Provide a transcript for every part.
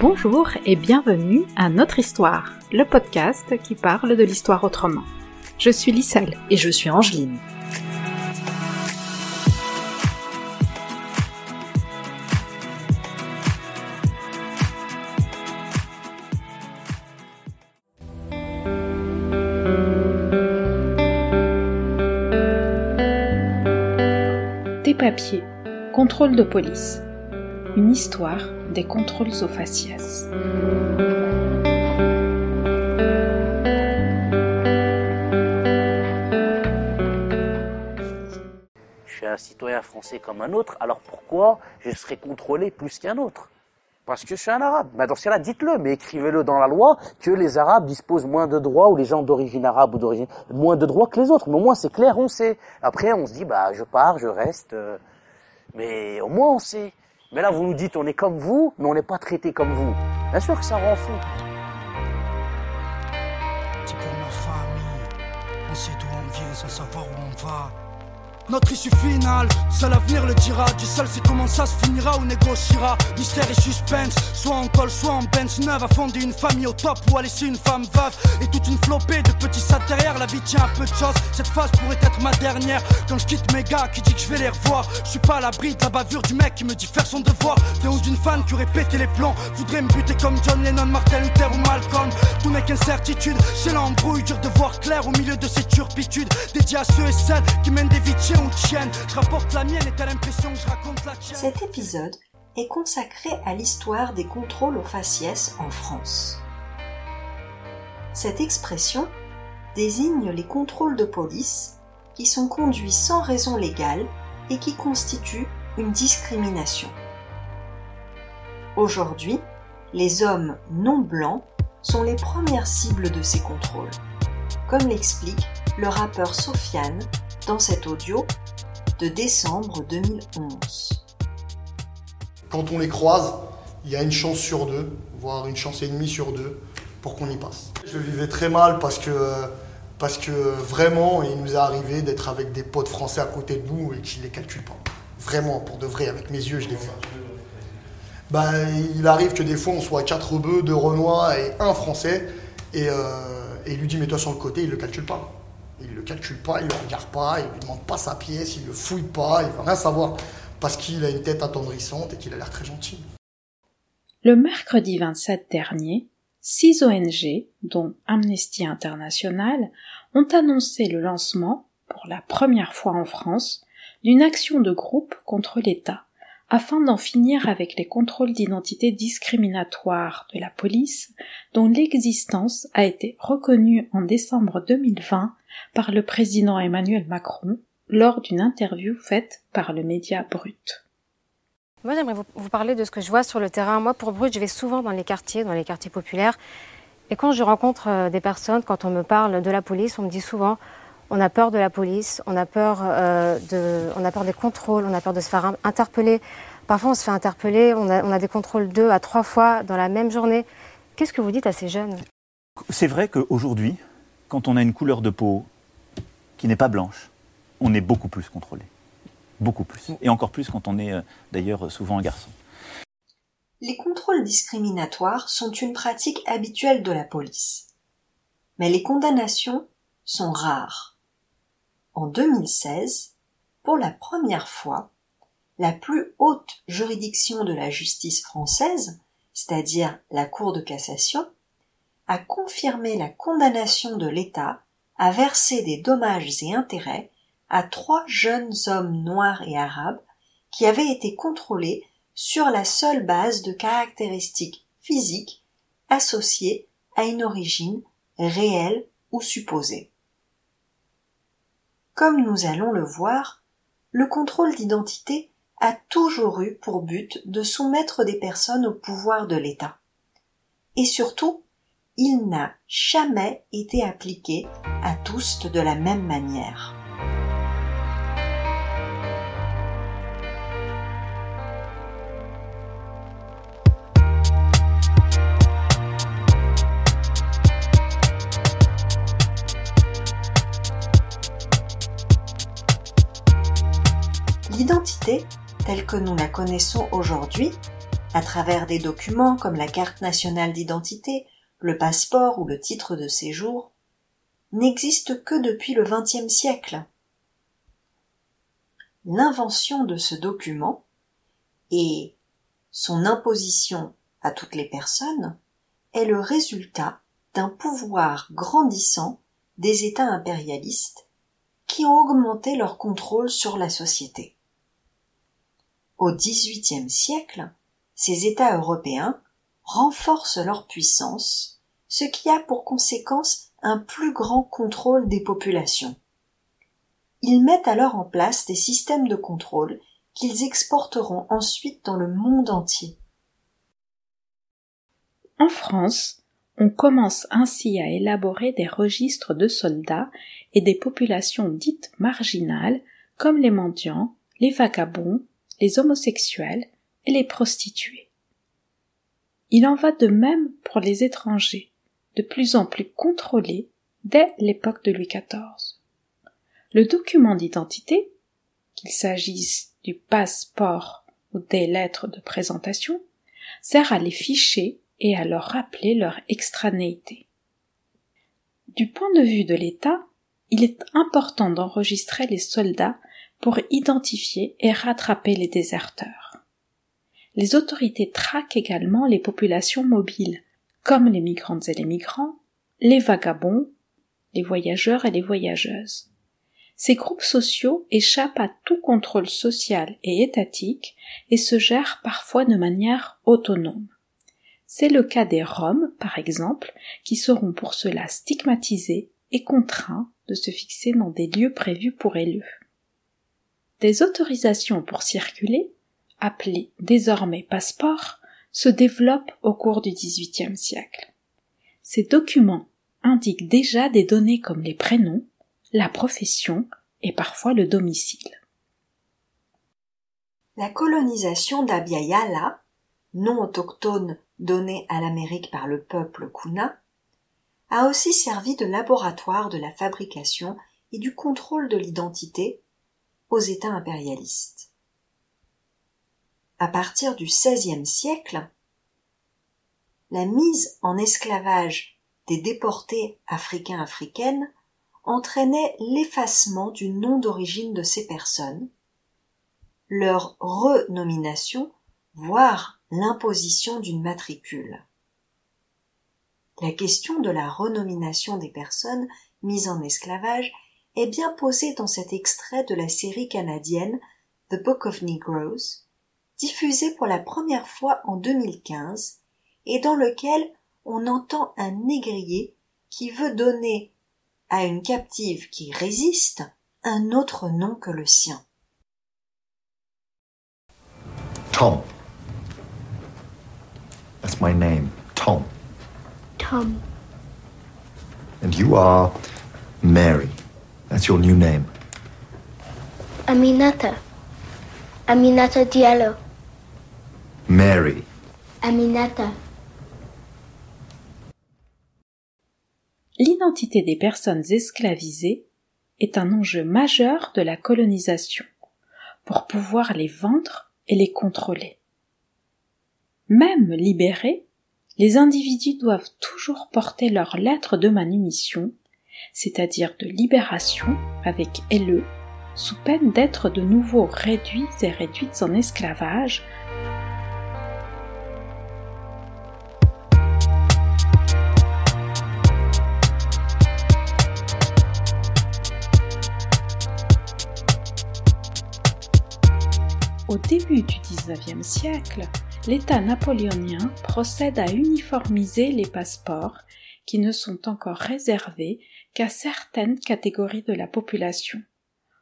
Bonjour et bienvenue à Notre Histoire, le podcast qui parle de l'histoire autrement. Je suis Lisselle et je suis Angeline. Contrôle de police, une histoire des contrôles aux faciès. Je suis un citoyen français comme un autre, alors pourquoi je serais contrôlé plus qu'un autre? Parce que je suis un arabe. Mais dans ce cas-là, dites-le, mais écrivez-le dans la loi que les arabes disposent moins de droits, ou les gens d'origine arabe ou d'origine, moins de droits que les autres. Mais au moins c'est clair, on sait. Après, on se dit, bah, je pars, je reste. euh, Mais au moins on sait. Mais là, vous nous dites, on est comme vous, mais on n'est pas traité comme vous. Bien sûr que ça rend fou. Notre issue finale, seul l'avenir le dira. Du seul c'est comment ça se finira ou négociera. Mystère et suspense, soit en col, soit en bench neuve. A fonder une famille au top ou à laisser une femme veuve. Et toute une flopée de petits sats derrière. La vie tient un peu de choses. Cette phase pourrait être ma dernière. Quand je quitte mes gars qui dit que je vais les revoir? Je suis pas à l'abri de la bavure du mec qui me dit faire son devoir. Ou d'une fan qui aurait pété les plans. Voudrait me buter comme John Lennon, Martin Luther ou Malcolm. Tout n'est qu'incertitude. C'est l'embrouille, dur de voir clair au milieu de ces turpitudes. Dédié à ceux et celles qui mènent des vies. Cet épisode est consacré à l'histoire des contrôles aux faciès en France. Cette expression désigne les contrôles de police qui sont conduits sans raison légale et qui constituent une discrimination. Aujourd'hui, les hommes non blancs sont les premières cibles de ces contrôles, comme l'explique le rappeur Sofiane dans cet audio de décembre 2011. Quand on les croise, il y a une chance sur deux, voire une chance et demie sur deux, pour qu'on y passe. Je vivais très mal parce que, parce que vraiment, il nous est arrivé d'être avec des potes français à côté de nous et qui ne les calculent pas. Vraiment, pour de vrai, avec mes yeux, je l'ai vu. Ben, il arrive que des fois, on soit quatre bœufs, deux renois et un français, et, euh, et il lui dit, mets-toi sur le côté, il ne le calcule pas. Il ne le calcule pas, il ne le regarde pas, il ne lui demande pas sa pièce, il ne le fouille pas, il ne veut rien savoir, parce qu'il a une tête attendrissante et qu'il a l'air très gentil. Le mercredi 27 dernier, six ONG, dont Amnesty International, ont annoncé le lancement, pour la première fois en France, d'une action de groupe contre l'État, afin d'en finir avec les contrôles d'identité discriminatoires de la police, dont l'existence a été reconnue en décembre 2020 par le président Emmanuel Macron lors d'une interview faite par le média Brut. Moi, j'aimerais vous, vous parler de ce que je vois sur le terrain. Moi, pour Brut, je vais souvent dans les quartiers, dans les quartiers populaires. Et quand je rencontre euh, des personnes, quand on me parle de la police, on me dit souvent on a peur de la police, on a peur, euh, de, on a peur des contrôles, on a peur de se faire in- interpeller. Parfois, on se fait interpeller, on a, on a des contrôles deux à trois fois dans la même journée. Qu'est-ce que vous dites à ces jeunes? C'est vrai qu'aujourd'hui, quand on a une couleur de peau qui n'est pas blanche, on est beaucoup plus contrôlé. Beaucoup plus. Et encore plus quand on est euh, d'ailleurs souvent un garçon. Les contrôles discriminatoires sont une pratique habituelle de la police. Mais les condamnations sont rares. En 2016, pour la première fois, la plus haute juridiction de la justice française, c'est-à-dire la Cour de cassation, a confirmé la condamnation de l'État à verser des dommages et intérêts à trois jeunes hommes noirs et arabes qui avaient été contrôlés sur la seule base de caractéristiques physiques associées à une origine réelle ou supposée. Comme nous allons le voir, le contrôle d'identité a toujours eu pour but de soumettre des personnes au pouvoir de l'État. Et surtout, il n'a jamais été appliqué à tous de la même manière. L'identité, telle que nous la connaissons aujourd'hui, à travers des documents comme la carte nationale d'identité, le passeport ou le titre de séjour, n'existe que depuis le XXe siècle. L'invention de ce document et son imposition à toutes les personnes est le résultat d'un pouvoir grandissant des États impérialistes qui ont augmenté leur contrôle sur la société. Au XVIIIe siècle, ces États européens renforcent leur puissance, ce qui a pour conséquence un plus grand contrôle des populations. Ils mettent alors en place des systèmes de contrôle qu'ils exporteront ensuite dans le monde entier. En France, on commence ainsi à élaborer des registres de soldats et des populations dites marginales comme les mendiants, les vagabonds, les homosexuels et les prostituées. Il en va de même pour les étrangers, de plus en plus contrôlés dès l'époque de Louis XIV. Le document d'identité, qu'il s'agisse du passeport ou des lettres de présentation, sert à les ficher et à leur rappeler leur extranéité. Du point de vue de l'État, il est important d'enregistrer les soldats pour identifier et rattraper les déserteurs. Les autorités traquent également les populations mobiles, comme les migrantes et les migrants, les vagabonds, les voyageurs et les voyageuses. Ces groupes sociaux échappent à tout contrôle social et étatique et se gèrent parfois de manière autonome. C'est le cas des Roms, par exemple, qui seront pour cela stigmatisés et contraints de se fixer dans des lieux prévus pour eux. Des autorisations pour circuler, appelées désormais passeports, se développent au cours du XVIIIe siècle. Ces documents indiquent déjà des données comme les prénoms, la profession et parfois le domicile. La colonisation d'Abya nom autochtone donné à l'Amérique par le peuple Kuna, a aussi servi de laboratoire de la fabrication et du contrôle de l'identité aux États impérialistes. À partir du XVIe siècle, la mise en esclavage des déportés africains-africaines entraînait l'effacement du nom d'origine de ces personnes, leur renomination, voire l'imposition d'une matricule. La question de la renomination des personnes mises en esclavage est bien posée dans cet extrait de la série canadienne The Book of Negroes, diffusée pour la première fois en 2015 et dans lequel on entend un négrier qui veut donner à une captive qui résiste un autre nom que le sien. Tom. That's my name, Tom. Tom. And you are Mary. That's your new name. Aminata. Aminata Diallo. Mary. Aminata. L'identité des personnes esclavisées est un enjeu majeur de la colonisation pour pouvoir les vendre et les contrôler. Même libérés, les individus doivent toujours porter leur lettre de manumission, c'est-à-dire de libération avec LE, sous peine d'être de nouveau réduits et réduites en esclavage Au début du XIXe siècle, l'État napoléonien procède à uniformiser les passeports qui ne sont encore réservés qu'à certaines catégories de la population,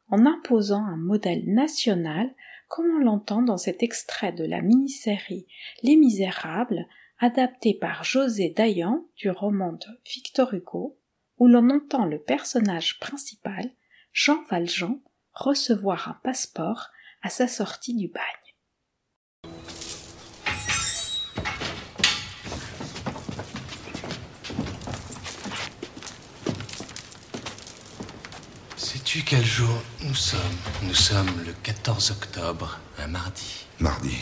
en imposant un modèle national comme on l'entend dans cet extrait de la mini-série Les Misérables, adapté par José Dayan du roman de Victor Hugo, où l'on entend le personnage principal, Jean Valjean, recevoir un passeport à sa sortie du bagne. Sais-tu quel jour nous sommes? Nous sommes le 14 octobre, un mardi. Mardi.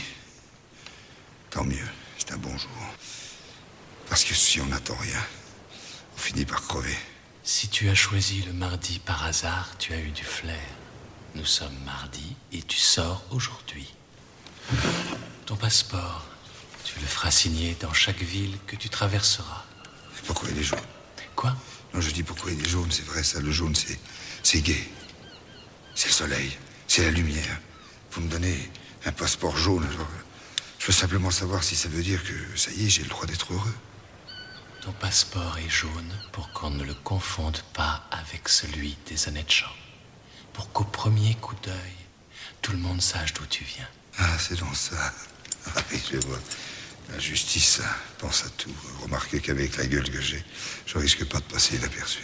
Tant mieux, c'est un bon jour. Parce que si on n'attend rien, on finit par crever. Si tu as choisi le mardi par hasard, tu as eu du flair. Nous sommes mardi et tu sors aujourd'hui. Ton passeport, tu le feras signer dans chaque ville que tu traverseras. Pourquoi il est jaune? Quoi? Non, je dis pourquoi il est jaune, c'est vrai, ça, le jaune, c'est. C'est gai. C'est le soleil, c'est la lumière. Vous me donnez un passeport jaune, alors. Je veux simplement savoir si ça veut dire que ça y est, j'ai le droit d'être heureux. Ton passeport est jaune pour qu'on ne le confonde pas avec celui des honnêtes gens. Pour qu'au premier coup d'œil, tout le monde sache d'où tu viens. Ah, c'est dans ça. Ah oui, je vois. La justice, pense à tout. Remarquez qu'avec la gueule que j'ai, je risque pas de passer inaperçu.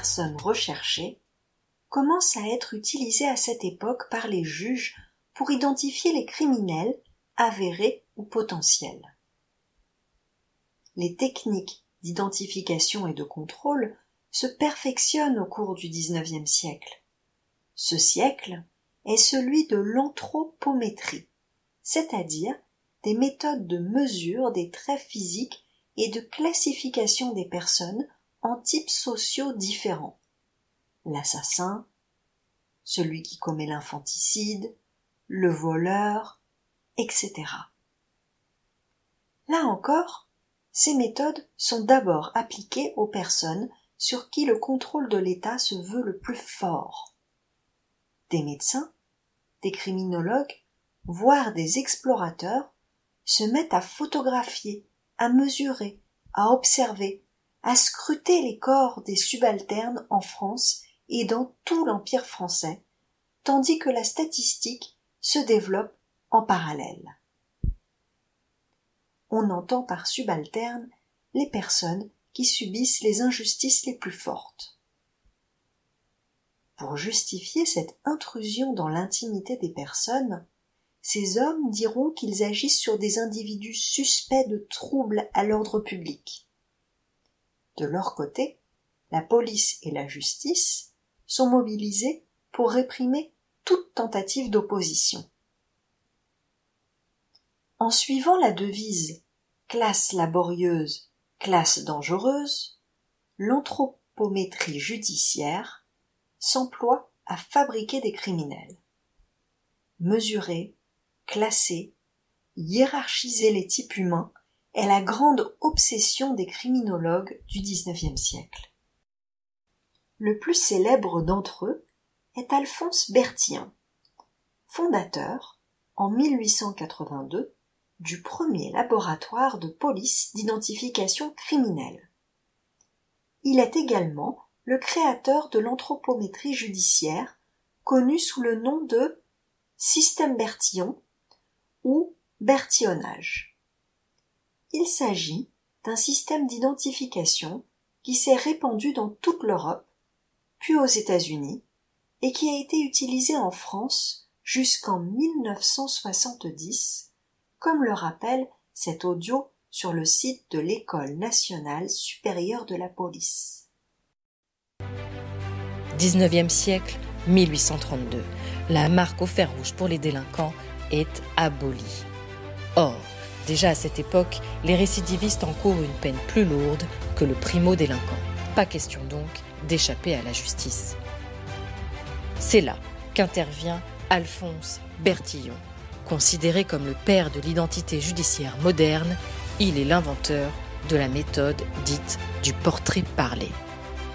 Personne recherchée, commence à être utilisé à cette époque par les juges pour identifier les criminels avérés ou potentiels. Les techniques d'identification et de contrôle se perfectionnent au cours du XIXe siècle. Ce siècle est celui de l'anthropométrie, c'est-à-dire des méthodes de mesure des traits physiques et de classification des personnes en types sociaux différents. L'assassin, celui qui commet l'infanticide, le voleur, etc. Là encore, ces méthodes sont d'abord appliquées aux personnes sur qui le contrôle de l'État se veut le plus fort. Des médecins, des criminologues, voire des explorateurs se mettent à photographier à mesurer, à observer, à scruter les corps des subalternes en France et dans tout l'Empire français, tandis que la statistique se développe en parallèle. On entend par subalterne les personnes qui subissent les injustices les plus fortes. Pour justifier cette intrusion dans l'intimité des personnes, ces hommes diront qu'ils agissent sur des individus suspects de troubles à l'ordre public. De leur côté, la police et la justice sont mobilisés pour réprimer toute tentative d'opposition. En suivant la devise classe laborieuse, classe dangereuse, l'anthropométrie judiciaire s'emploie à fabriquer des criminels. Mesurer, classer, hiérarchiser les types humains est la grande obsession des criminologues du XIXe siècle. Le plus célèbre d'entre eux est Alphonse Bertillon, fondateur, en 1882, du premier laboratoire de police d'identification criminelle. Il est également le créateur de l'anthropométrie judiciaire, connu sous le nom de système Bertillon ou bertillonnage. Il s'agit d'un système d'identification qui s'est répandu dans toute l'Europe, puis aux États-Unis, et qui a été utilisé en France jusqu'en 1970, comme le rappelle cet audio sur le site de l'École nationale supérieure de la police. 19e siècle, 1832. La marque au fer rouge pour les délinquants est abolie. Or, déjà à cette époque, les récidivistes encourent une peine plus lourde que le primo-délinquant. Pas question donc d'échapper à la justice. C'est là qu'intervient Alphonse Bertillon. Considéré comme le père de l'identité judiciaire moderne, il est l'inventeur de la méthode dite du portrait parlé.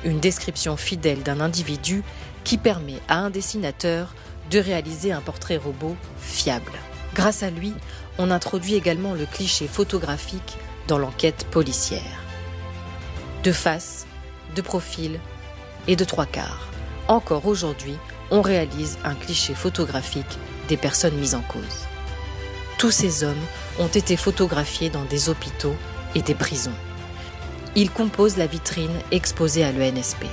Une description fidèle d'un individu qui permet à un dessinateur de réaliser un portrait robot fiable. Grâce à lui, on introduit également le cliché photographique dans l'enquête policière. De face, de profil et de trois quarts. Encore aujourd'hui, on réalise un cliché photographique des personnes mises en cause. Tous ces hommes ont été photographiés dans des hôpitaux et des prisons. Ils composent la vitrine exposée à l'ENSP,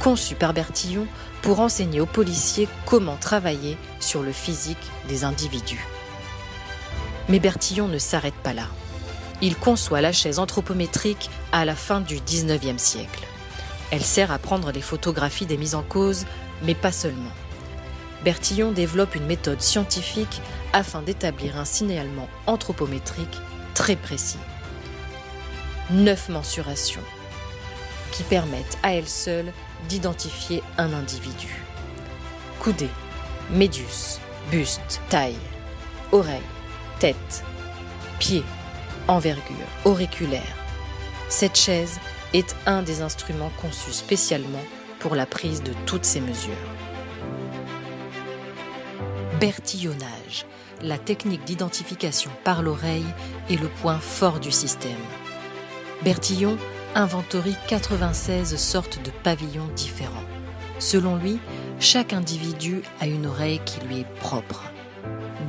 conçue par Bertillon pour enseigner aux policiers comment travailler sur le physique des individus. Mais Bertillon ne s'arrête pas là. Il conçoit la chaise anthropométrique à la fin du 19e siècle. Elle sert à prendre les photographies des mises en cause, mais pas seulement. Bertillon développe une méthode scientifique afin d'établir un signalement anthropométrique très précis. Neuf mensurations qui permettent à elles seules d'identifier un individu. Coudée, médius, buste, taille, oreille, tête, pied, envergure, auriculaire. Cette chaise est un des instruments conçus spécialement pour la prise de toutes ces mesures. Bertillonnage, la technique d'identification par l'oreille est le point fort du système. Bertillon inventorie 96 sortes de pavillons différents. Selon lui, chaque individu a une oreille qui lui est propre.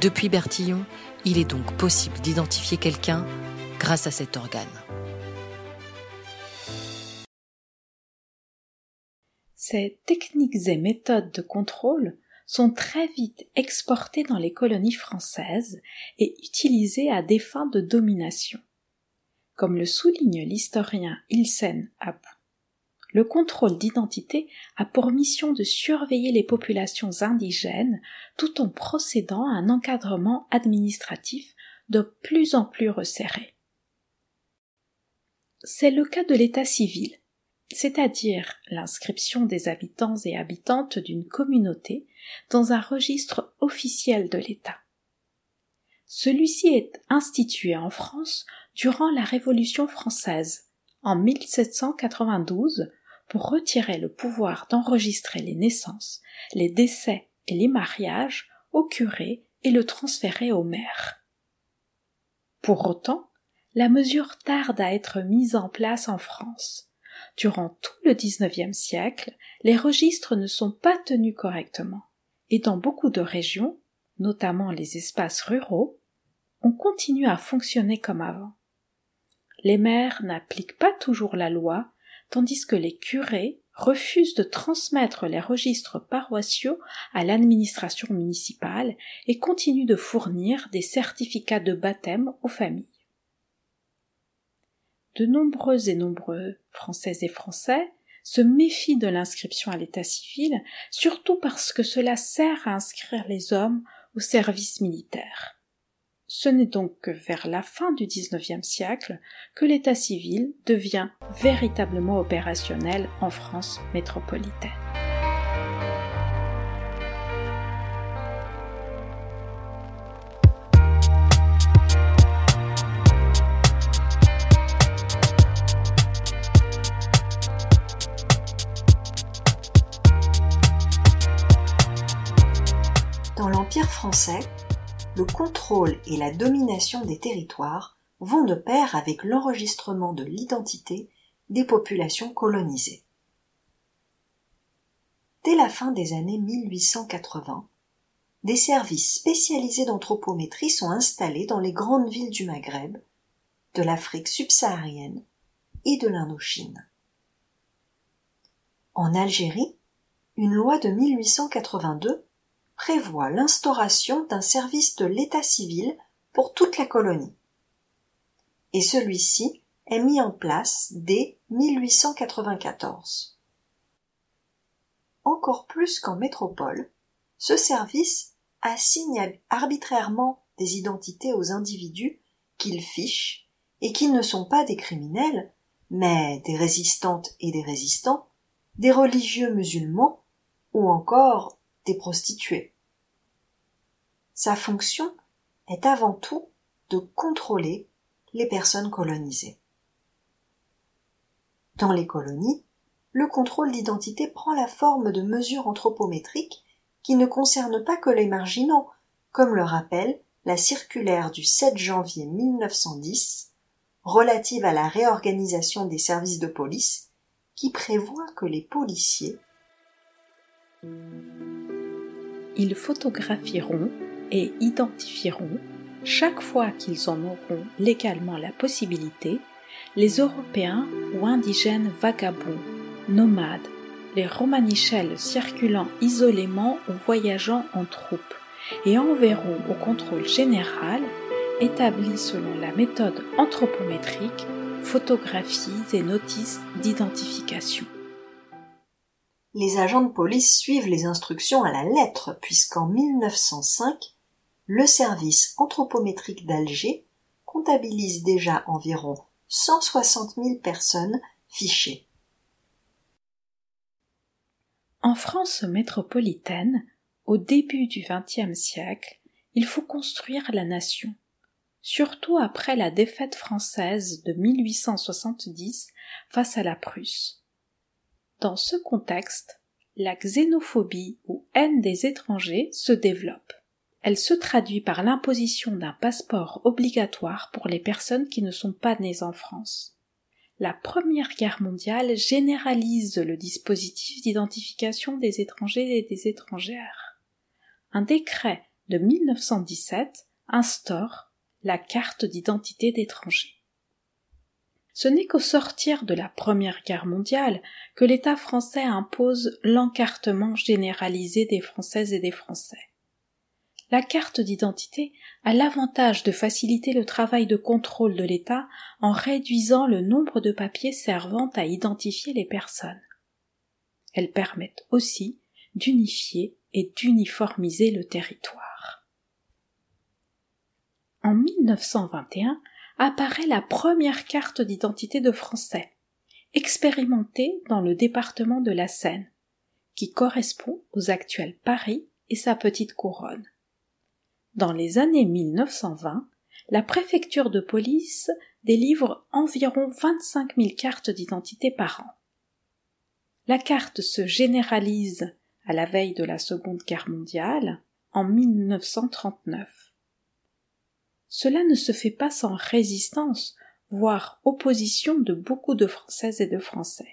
Depuis Bertillon, il est donc possible d'identifier quelqu'un grâce à cet organe. Ces techniques et méthodes de contrôle sont très vite exportées dans les colonies françaises et utilisées à des fins de domination. Comme le souligne l'historien Ilsen App, le contrôle d'identité a pour mission de surveiller les populations indigènes tout en procédant à un encadrement administratif de plus en plus resserré. C'est le cas de l'état civil, c'est-à-dire l'inscription des habitants et habitantes d'une communauté dans un registre officiel de l'État. Celui-ci est institué en France durant la Révolution française, en 1792, pour retirer le pouvoir d'enregistrer les naissances, les décès et les mariages au curé et le transférer au maire. Pour autant, la mesure tarde à être mise en place en France. Durant tout le XIXe siècle, les registres ne sont pas tenus correctement, et dans beaucoup de régions, notamment les espaces ruraux, on continue à fonctionner comme avant. Les maires n'appliquent pas toujours la loi, tandis que les curés refusent de transmettre les registres paroissiaux à l'administration municipale et continuent de fournir des certificats de baptême aux familles de nombreux et nombreux Françaises et Français se méfient de l'inscription à l'état civil, surtout parce que cela sert à inscrire les hommes au service militaire. Ce n'est donc que vers la fin du XIXe siècle que l'état civil devient véritablement opérationnel en France métropolitaine. français, le contrôle et la domination des territoires vont de pair avec l'enregistrement de l'identité des populations colonisées. Dès la fin des années 1880, des services spécialisés d'anthropométrie sont installés dans les grandes villes du Maghreb, de l'Afrique subsaharienne et de l'Indochine. En Algérie, une loi de 1882 prévoit l'instauration d'un service de l'état civil pour toute la colonie. Et celui-ci est mis en place dès 1894. Encore plus qu'en métropole, ce service assigne arbitrairement des identités aux individus qu'il fiche et qui ne sont pas des criminels, mais des résistantes et des résistants, des religieux musulmans ou encore des prostituées. Sa fonction est avant tout de contrôler les personnes colonisées. Dans les colonies, le contrôle d'identité prend la forme de mesures anthropométriques qui ne concernent pas que les marginaux, comme le rappelle la circulaire du 7 janvier 1910 relative à la réorganisation des services de police qui prévoit que les policiers ils photographieront et identifieront chaque fois qu'ils en auront légalement la possibilité, les Européens ou indigènes vagabonds, nomades, les romanichels circulant isolément ou voyageant en troupe, et enverront au contrôle général, établi selon la méthode anthropométrique, photographies et notices d'identification. Les agents de police suivent les instructions à la lettre puisqu'en 1905, le service anthropométrique d'Alger comptabilise déjà environ 160 000 personnes fichées. En France métropolitaine, au début du XXe siècle, il faut construire la nation, surtout après la défaite française de 1870 face à la Prusse. Dans ce contexte, la xénophobie ou haine des étrangers se développe. Elle se traduit par l'imposition d'un passeport obligatoire pour les personnes qui ne sont pas nées en France. La Première Guerre mondiale généralise le dispositif d'identification des étrangers et des étrangères. Un décret de 1917 instaure la carte d'identité d'étrangers. Ce n'est qu'au sortir de la Première Guerre mondiale que l'État français impose l'encartement généralisé des Françaises et des Français. La carte d'identité a l'avantage de faciliter le travail de contrôle de l'État en réduisant le nombre de papiers servant à identifier les personnes. Elles permettent aussi d'unifier et d'uniformiser le territoire. En 1921 apparaît la première carte d'identité de Français, expérimentée dans le département de la Seine, qui correspond aux actuels Paris et sa petite couronne. Dans les années 1920, la préfecture de police délivre environ 25 000 cartes d'identité par an. La carte se généralise à la veille de la Seconde Guerre mondiale en 1939. Cela ne se fait pas sans résistance, voire opposition de beaucoup de Françaises et de Français.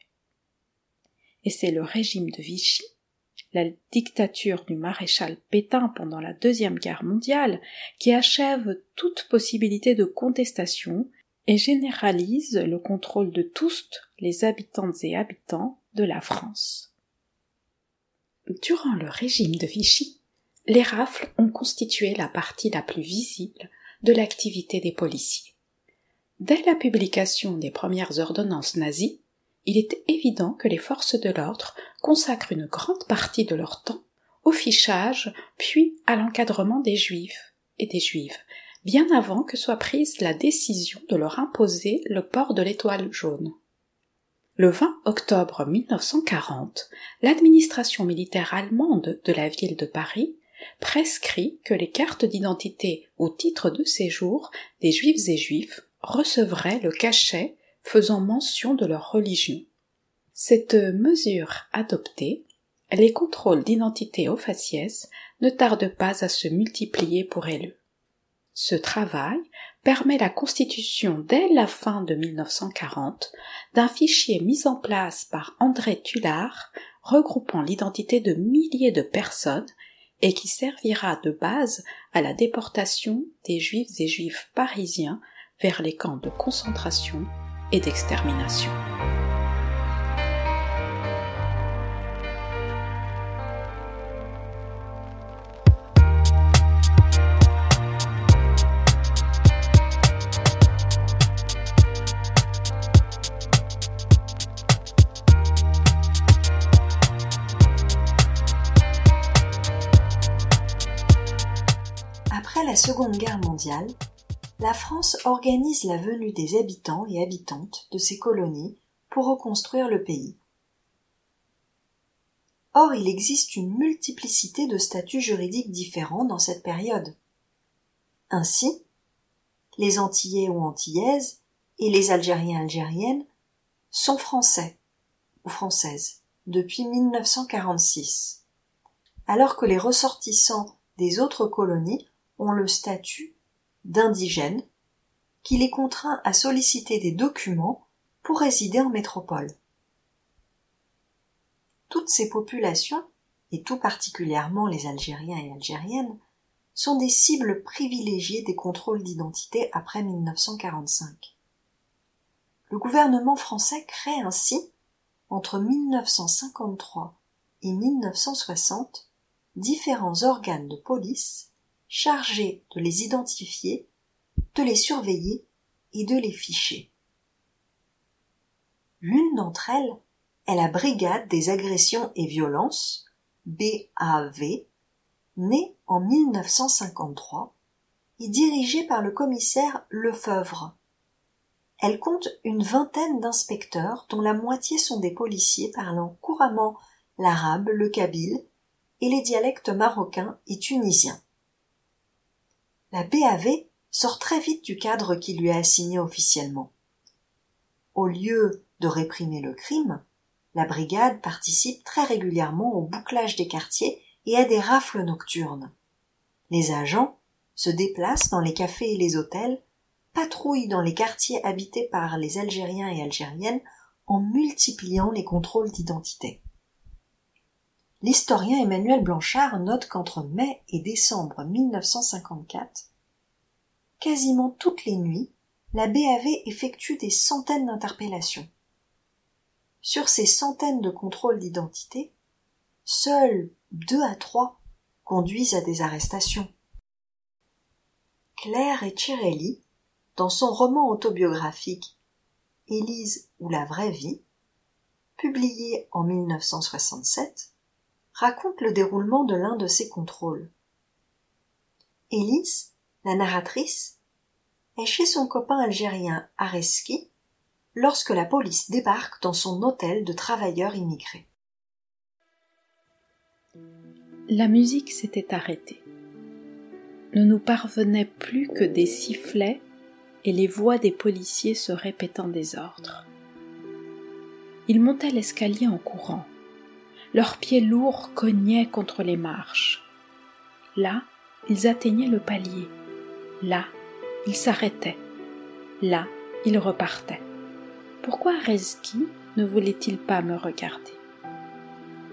Et c'est le régime de Vichy la dictature du maréchal Pétain pendant la Deuxième Guerre mondiale, qui achève toute possibilité de contestation et généralise le contrôle de tous les habitantes et habitants de la France. Durant le régime de Vichy, les rafles ont constitué la partie la plus visible de l'activité des policiers. Dès la publication des premières ordonnances nazies, il est évident que les forces de l'ordre consacrent une grande partie de leur temps au fichage puis à l'encadrement des juifs et des juives, bien avant que soit prise la décision de leur imposer le port de l'étoile jaune. Le 20 octobre 1940, l'administration militaire allemande de la ville de Paris prescrit que les cartes d'identité au titre de séjour des juifs et juifs recevraient le cachet faisant mention de leur religion. Cette mesure adoptée, les contrôles d'identité au faciès ne tardent pas à se multiplier pour eux. Ce travail permet la constitution dès la fin de 1940 d'un fichier mis en place par André Tullard regroupant l'identité de milliers de personnes et qui servira de base à la déportation des juifs et juifs parisiens vers les camps de concentration et d'extermination. Seconde Guerre mondiale, la France organise la venue des habitants et habitantes de ces colonies pour reconstruire le pays. Or, il existe une multiplicité de statuts juridiques différents dans cette période. Ainsi, les Antillais ou Antillaises et les Algériens algériennes sont français ou françaises depuis 1946, alors que les ressortissants des autres colonies ont le statut d'indigènes qui les contraint à solliciter des documents pour résider en métropole. Toutes ces populations, et tout particulièrement les Algériens et Algériennes, sont des cibles privilégiées des contrôles d'identité après 1945. Le gouvernement français crée ainsi, entre 1953 et 1960, différents organes de police chargés de les identifier, de les surveiller et de les ficher. L'une d'entre elles est la Brigade des agressions et violences, BAV, née en 1953 et dirigée par le commissaire Lefebvre. Elle compte une vingtaine d'inspecteurs dont la moitié sont des policiers parlant couramment l'arabe, le kabyle et les dialectes marocains et tunisiens. La BAV sort très vite du cadre qui lui est assigné officiellement. Au lieu de réprimer le crime, la brigade participe très régulièrement au bouclage des quartiers et à des rafles nocturnes. Les agents se déplacent dans les cafés et les hôtels, patrouillent dans les quartiers habités par les Algériens et Algériennes en multipliant les contrôles d'identité. L'historien Emmanuel Blanchard note qu'entre mai et décembre 1954, quasiment toutes les nuits, la BAV effectue des centaines d'interpellations. Sur ces centaines de contrôles d'identité, seuls deux à trois conduisent à des arrestations. Claire Etcherelli, dans son roman autobiographique Élise ou la vraie vie, publié en 1967, raconte le déroulement de l'un de ces contrôles. Élise, la narratrice, est chez son copain algérien Areski lorsque la police débarque dans son hôtel de travailleurs immigrés. La musique s'était arrêtée. Ne nous parvenaient plus que des sifflets et les voix des policiers se répétant des ordres. Ils montaient l'escalier en courant. Leurs pieds lourds cognaient contre les marches. Là, ils atteignaient le palier. Là, ils s'arrêtaient. Là, ils repartaient. Pourquoi Rezki ne voulait-il pas me regarder?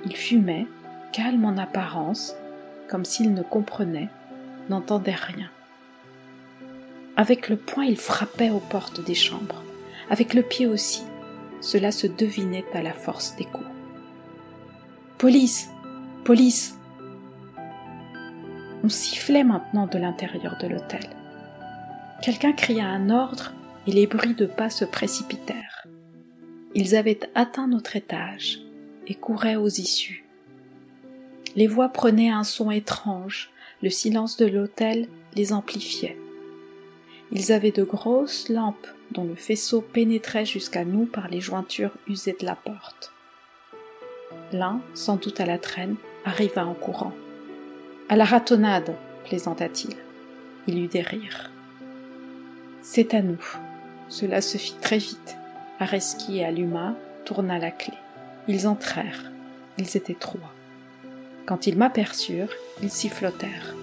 Il fumait, calme en apparence, comme s'il ne comprenait, n'entendait rien. Avec le poing, il frappait aux portes des chambres. Avec le pied aussi. Cela se devinait à la force des coups. Police Police On sifflait maintenant de l'intérieur de l'hôtel. Quelqu'un cria un ordre et les bruits de pas se précipitèrent. Ils avaient atteint notre étage et couraient aux issues. Les voix prenaient un son étrange, le silence de l'hôtel les amplifiait. Ils avaient de grosses lampes dont le faisceau pénétrait jusqu'à nous par les jointures usées de la porte. L'un, sans doute à la traîne, arriva en courant. À la ratonnade, plaisanta-t-il. Il eut des rires. C'est à nous. Cela se fit très vite. Areski et Aluma tourna la clé. Ils entrèrent. Ils étaient trois. Quand ils m'aperçurent, ils sifflotèrent.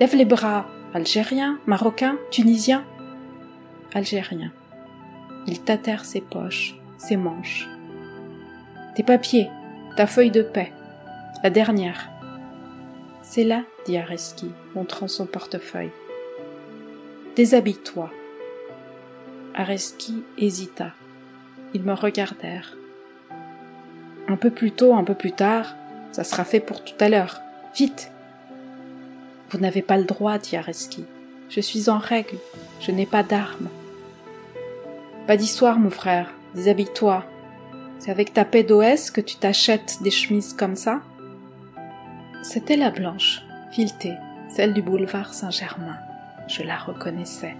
Lève les bras, Algérien, Marocain, Tunisien Algérien. Ils tâtèrent ses poches, ses manches. Tes papiers, ta feuille de paix, la dernière. C'est là, dit Areski, montrant son portefeuille. Déshabille-toi. Areski hésita. Ils me regardèrent. Un peu plus tôt, un peu plus tard, ça sera fait pour tout à l'heure. Vite. Vous n'avez pas le droit, dit Areski. Je suis en règle. Je n'ai pas d'armes. Pas d'histoire, mon frère. Déshabille-toi. C'est avec ta paix d'OS que tu t'achètes des chemises comme ça C'était la blanche, filetée, celle du boulevard Saint-Germain je la reconnaissais.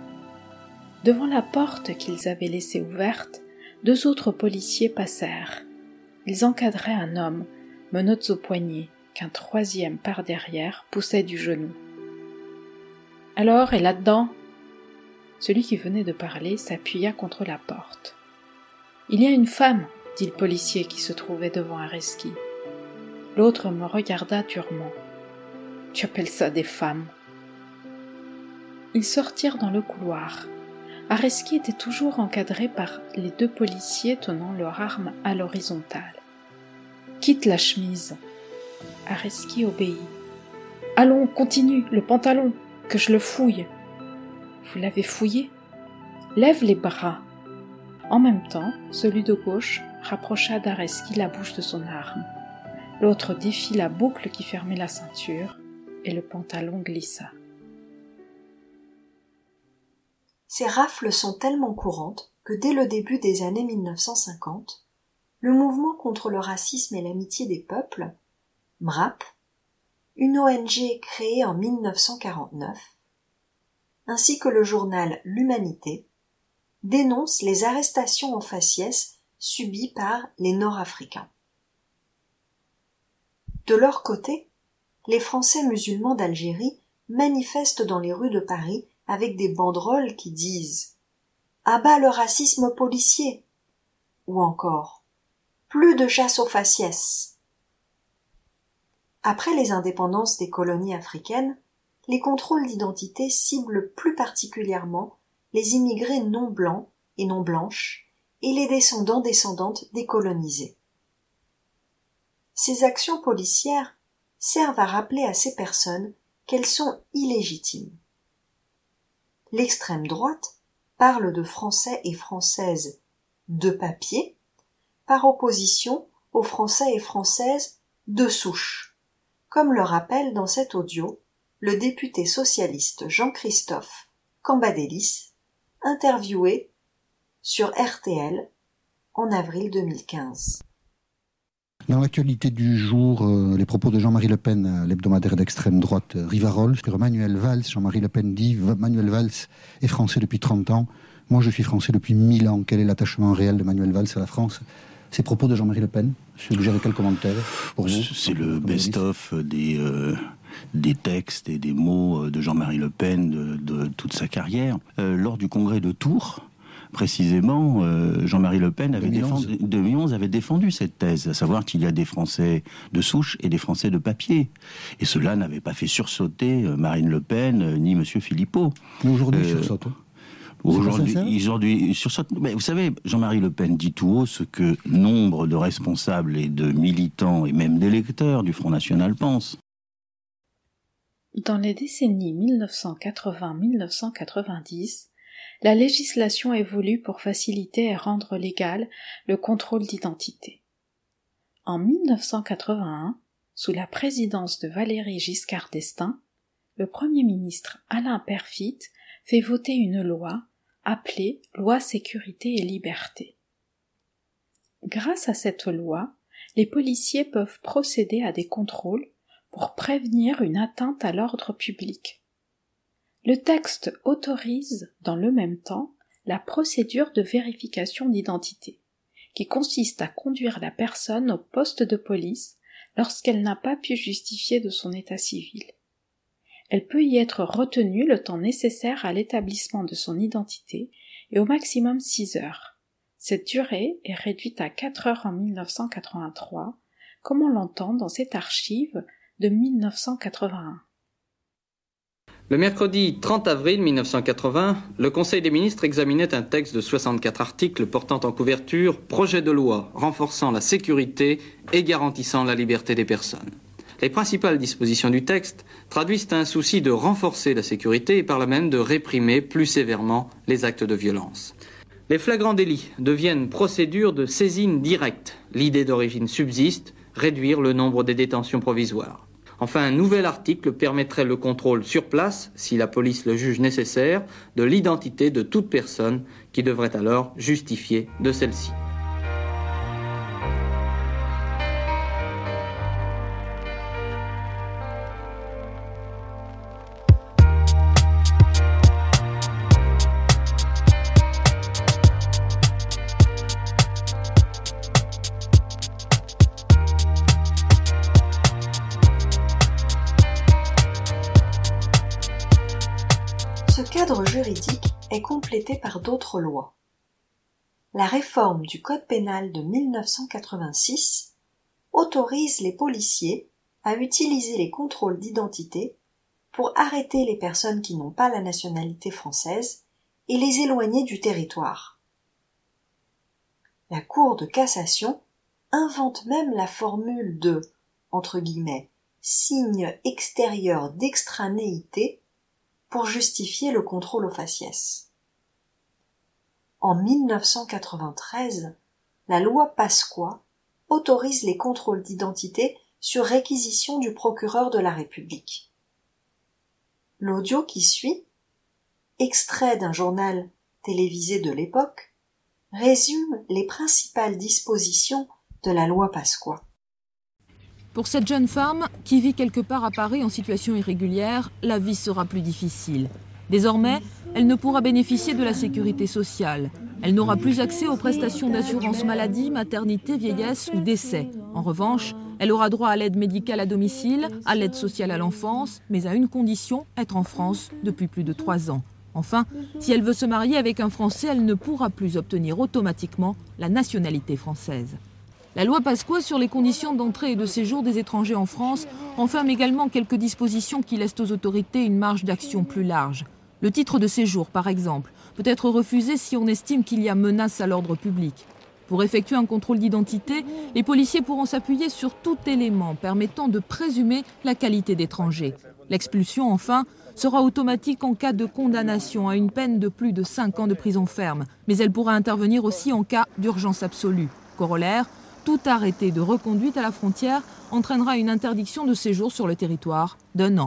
Devant la porte qu'ils avaient laissée ouverte, deux autres policiers passèrent. Ils encadraient un homme, menottes aux poignets, qu'un troisième par derrière poussait du genou. Alors, et là-dedans? Celui qui venait de parler s'appuya contre la porte. Il y a une femme, dit le policier qui se trouvait devant Areski. L'autre me regarda durement. Tu appelles ça des femmes? Ils sortirent dans le couloir. Areski était toujours encadré par les deux policiers tenant leurs armes à l'horizontale. Quitte la chemise. Areski obéit. Allons, continue, le pantalon, que je le fouille. Vous l'avez fouillé Lève les bras. En même temps, celui de gauche rapprocha d'Areski la bouche de son arme. L'autre défit la boucle qui fermait la ceinture, et le pantalon glissa. Ces rafles sont tellement courantes que dès le début des années 1950, le mouvement contre le racisme et l'amitié des peuples, MRAP, une ONG créée en 1949, ainsi que le journal L'Humanité, dénoncent les arrestations en faciès subies par les Nord-Africains. De leur côté, les Français musulmans d'Algérie manifestent dans les rues de Paris avec des banderoles qui disent Abat le racisme policier ou encore Plus de chasse aux faciès. Après les indépendances des colonies africaines, les contrôles d'identité ciblent plus particulièrement les immigrés non blancs et non blanches et les descendants descendantes des colonisés. Ces actions policières servent à rappeler à ces personnes qu'elles sont illégitimes. L'extrême droite parle de Français et Françaises de papier par opposition aux Français et Françaises de souche, comme le rappelle dans cet audio le député socialiste Jean-Christophe Cambadélis, interviewé sur RTL en avril 2015. Dans l'actualité du jour, euh, les propos de Jean-Marie Le Pen à l'hebdomadaire d'extrême droite euh, Rivarol, sur Manuel Valls. Jean-Marie Le Pen dit Manuel Valls est français depuis 30 ans. Moi, je suis français depuis 1000 ans. Quel est l'attachement réel de Manuel Valls à la France? Ces propos de Jean-Marie Le Pen suggèrent quel commentaire pour vous C'est le best-of des, euh, des textes et des mots de Jean-Marie Le Pen de, de, toute sa carrière. lors du congrès de Tours, précisément, euh, Jean-Marie Le Pen avait 2011. Défendu, 2011 avait défendu cette thèse, à savoir qu'il y a des Français de souche et des Français de papier. Et cela n'avait pas fait sursauter euh, Marine Le Pen euh, ni M. Philippot. Mais aujourd'hui, euh, sursaute. Aujourd'hui, aujourd'hui, sursaute. Mais vous savez, Jean-Marie Le Pen dit tout haut ce que nombre de responsables et de militants et même d'électeurs du Front National pensent. Dans les décennies 1980-1990, la législation évolue pour faciliter et rendre légal le contrôle d'identité. En 1981, sous la présidence de Valéry Giscard d'Estaing, le Premier ministre Alain Perfit fait voter une loi appelée Loi sécurité et liberté. Grâce à cette loi, les policiers peuvent procéder à des contrôles pour prévenir une atteinte à l'ordre public. Le texte autorise, dans le même temps, la procédure de vérification d'identité, qui consiste à conduire la personne au poste de police lorsqu'elle n'a pas pu justifier de son état civil. Elle peut y être retenue le temps nécessaire à l'établissement de son identité et au maximum six heures. Cette durée est réduite à quatre heures en 1983, comme on l'entend dans cette archive de 1981. Le mercredi 30 avril 1980, le Conseil des ministres examinait un texte de 64 articles portant en couverture projet de loi renforçant la sécurité et garantissant la liberté des personnes. Les principales dispositions du texte traduisent un souci de renforcer la sécurité et par là même de réprimer plus sévèrement les actes de violence. Les flagrants délits deviennent procédures de saisine directe. L'idée d'origine subsiste, réduire le nombre des détentions provisoires. Enfin, un nouvel article permettrait le contrôle sur place, si la police le juge nécessaire, de l'identité de toute personne qui devrait alors justifier de celle-ci. La réforme du Code pénal de 1986 autorise les policiers à utiliser les contrôles d'identité pour arrêter les personnes qui n'ont pas la nationalité française et les éloigner du territoire. La Cour de cassation invente même la formule de entre guillemets signe extérieur d'extranéité pour justifier le contrôle aux faciès. En 1993, la loi Pasqua autorise les contrôles d'identité sur réquisition du procureur de la République. L'audio qui suit, extrait d'un journal télévisé de l'époque, résume les principales dispositions de la loi Pasqua. Pour cette jeune femme, qui vit quelque part à Paris en situation irrégulière, la vie sera plus difficile. Désormais, elle ne pourra bénéficier de la sécurité sociale. Elle n'aura plus accès aux prestations d'assurance maladie, maternité, vieillesse ou décès. En revanche, elle aura droit à l'aide médicale à domicile, à l'aide sociale à l'enfance, mais à une condition, être en France depuis plus de trois ans. Enfin, si elle veut se marier avec un Français, elle ne pourra plus obtenir automatiquement la nationalité française. La loi Pasqua sur les conditions d'entrée et de séjour des étrangers en France enferme également quelques dispositions qui laissent aux autorités une marge d'action plus large. Le titre de séjour, par exemple, peut être refusé si on estime qu'il y a menace à l'ordre public. Pour effectuer un contrôle d'identité, les policiers pourront s'appuyer sur tout élément permettant de présumer la qualité d'étranger. L'expulsion, enfin, sera automatique en cas de condamnation à une peine de plus de 5 ans de prison ferme, mais elle pourra intervenir aussi en cas d'urgence absolue. Corollaire, tout arrêté de reconduite à la frontière entraînera une interdiction de séjour sur le territoire d'un an.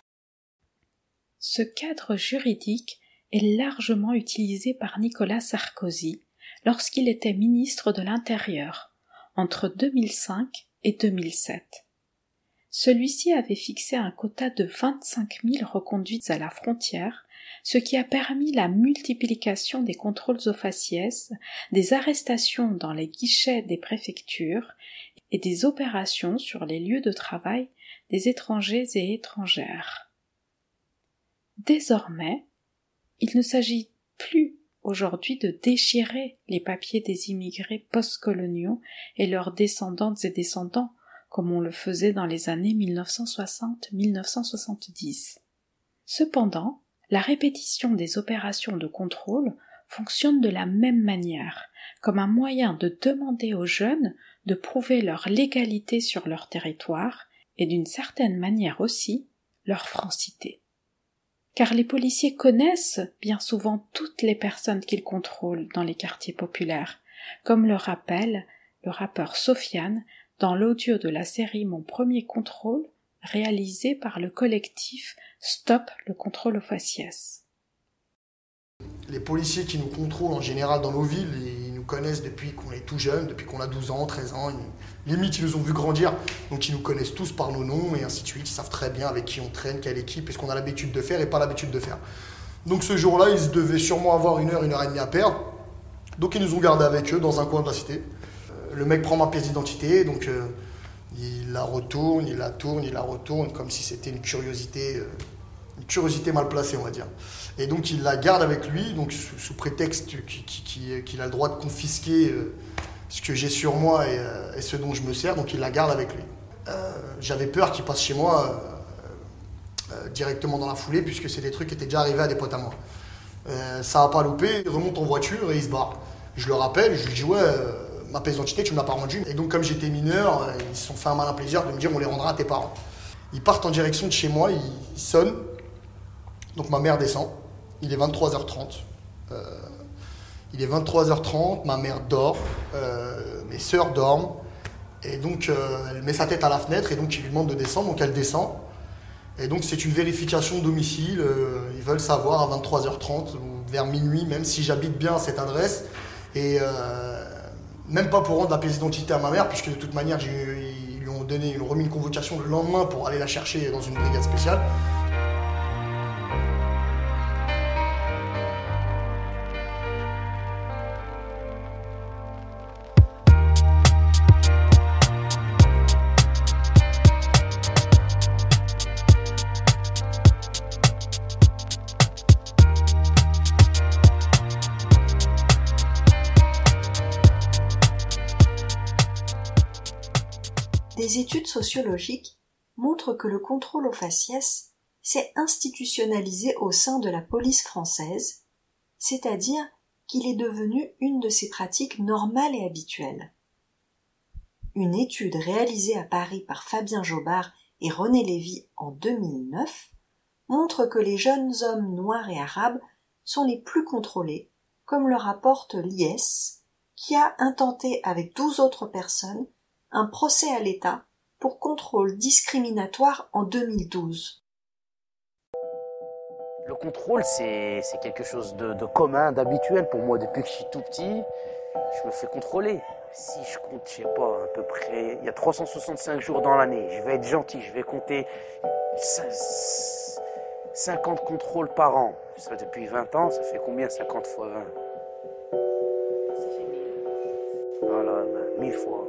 Ce cadre juridique est largement utilisé par Nicolas Sarkozy lorsqu'il était ministre de l'Intérieur entre 2005 et 2007. Celui-ci avait fixé un quota de 25 000 reconduites à la frontière, ce qui a permis la multiplication des contrôles aux faciès, des arrestations dans les guichets des préfectures et des opérations sur les lieux de travail des étrangers et étrangères. Désormais, il ne s'agit plus aujourd'hui de déchirer les papiers des immigrés postcoloniaux et leurs descendantes et descendants comme on le faisait dans les années 1960-1970. Cependant, la répétition des opérations de contrôle fonctionne de la même manière, comme un moyen de demander aux jeunes de prouver leur légalité sur leur territoire et d'une certaine manière aussi leur francité car les policiers connaissent bien souvent toutes les personnes qu'ils contrôlent dans les quartiers populaires, comme le rappelle le rappeur Sofiane dans l'audio de la série Mon premier contrôle, réalisé par le collectif Stop le contrôle aux faciès. Les policiers qui nous contrôlent en général dans nos villes, connaissent depuis qu'on est tout jeune, depuis qu'on a 12 ans, 13 ans. limite, ils nous ont vu grandir, donc ils nous connaissent tous par nos noms et ainsi de suite. Ils savent très bien avec qui on traîne, quelle équipe, et ce qu'on a l'habitude de faire et pas l'habitude de faire. Donc ce jour-là, ils devaient sûrement avoir une heure, une heure et demie à perdre. Donc ils nous ont gardés avec eux dans un coin de la cité. Euh, le mec prend ma pièce d'identité, donc euh, il la retourne, il la tourne, il la retourne, comme si c'était une curiosité, euh, une curiosité mal placée, on va dire. Et donc il la garde avec lui, donc sous, prétexte qu'il a le droit de confisquer euh, ce que j'ai sur moi euh, et, ce dont je me sers, donc il la garde avec lui. Euh, j'avais peur qu'il passe chez moi directement dans la foulée, puisque c'est des trucs qui étaient déjà arrivés à des potes à moi. ça n'a pas loupé, il remonte en voiture et il se barre. Je le rappelle, je lui dis ouais, ma pièce d'identité, tu ne me l'as pas rendue. Et donc comme j'étais mineur, ils se sont fait un malin plaisir de me dire on les rendra à tes parents. Ils partent en direction de chez moi, ils sonnent, donc ma mère descend. Il est 23h30. Euh, il est 23h30, ma mère dort, euh, mes sœurs dorment. Et donc, euh, elle met sa tête à la fenêtre et donc il lui demande de descendre, donc elle descend. Et donc, c'est une vérification domicile. ils veulent savoir à 23h30 ou vers minuit, même si j'habite bien à cette adresse. Et même pas pour rendre la pièce d'identité à ma mère, puisque de toute manière, ils lui ont donné, ils lui ont remis une convocation le lendemain pour aller la chercher dans une brigade spéciale. Des études sociologiques montrent que le contrôle aux faciès s'est institutionnalisé au sein de la police française, c'est-à-dire qu'il est devenu une de ses pratiques normales et habituelles. Une étude réalisée à Paris par Fabien Jobard et René Lévy en 2009 montrent que les jeunes hommes noirs et arabes sont les plus contrôlés, comme le rapporte l'IS, qui a intenté avec douze autres personnes un procès à l'État pour contrôle discriminatoire en 2012. Le contrôle, c'est quelque chose de, commun, d'habituel pour moi. Depuis que je suis tout petit, je me fais contrôler. Si je compte, je sais pas, à peu près, il y a 365 jours dans l'année. Je vais être gentil, je vais compter 50 contrôles par an. Ça, depuis 20 ans, ça fait combien 50 fois 20 Ça fait 1000. Voilà, 1000 ben, fois.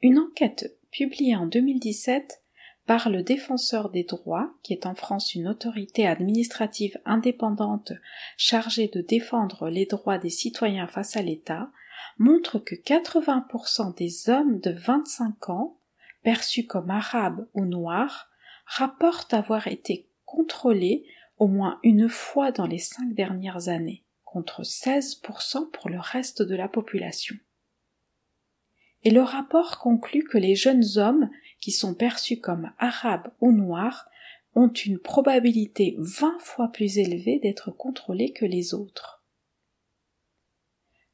Une enquête publiée en 2017 par le Défenseur des droits, qui est en France une autorité administrative indépendante chargée de défendre les droits des citoyens face à l'État, montre que 80% des hommes de 25 ans, perçus comme arabes ou noirs, rapportent avoir été contrôlés au moins une fois dans les cinq dernières années, contre 16% pour le reste de la population et le rapport conclut que les jeunes hommes qui sont perçus comme arabes ou noirs ont une probabilité vingt fois plus élevée d'être contrôlés que les autres.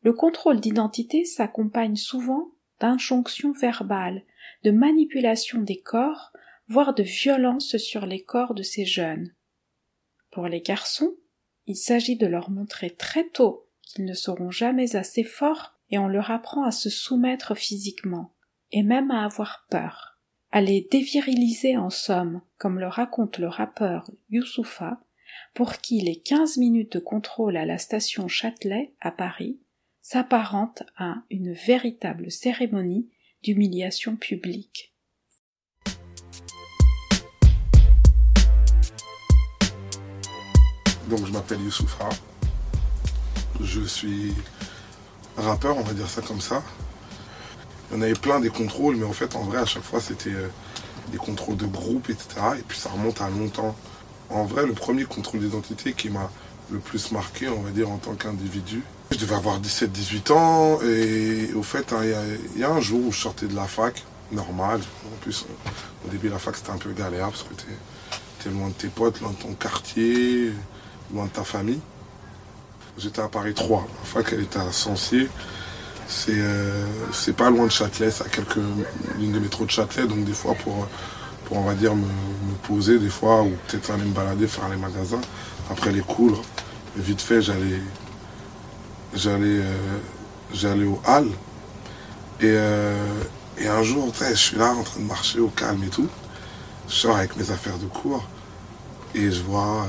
Le contrôle d'identité s'accompagne souvent d'injonctions verbales, de manipulation des corps, voire de violence sur les corps de ces jeunes. Pour les garçons, il s'agit de leur montrer très tôt qu'ils ne seront jamais assez forts et on leur apprend à se soumettre physiquement, et même à avoir peur, à les déviriliser en somme, comme le raconte le rappeur Youssoufa, pour qui les quinze minutes de contrôle à la station Châtelet, à Paris, s'apparentent à une véritable cérémonie d'humiliation publique. Donc je m'appelle Youssoufa, je suis rappeur, on va dire ça comme ça. Il y en avait plein des contrôles, mais en fait, en vrai, à chaque fois, c'était euh, des contrôles de groupe, etc. Et puis ça remonte à longtemps. En vrai, le premier contrôle d'identité qui m'a le plus marqué, on va dire, en tant qu'individu, je devais avoir 17-18 ans. Et au fait, hein, il y, a un jour où je sortais de la fac, normal. En plus, au début, la fac, c'était un peu galère parce que tu es loin de tes potes, loin de ton quartier, loin de ta famille. J'étais à Paris 3. La fac, elle était à Sancier. Euh, c'est pas loin de Châtelet, c'est à quelques lignes de métro de Châtelet. Donc, des fois, pour, pour on va dire, me, poser, des fois, ou peut-être aller me balader, faire les magasins. Après les cours, vite fait, j'allais j'allais euh, j'allais au hall. Et, euh, et un jour, je suis là en train de marcher au calme et tout. Je sors avec mes affaires de cours et je vois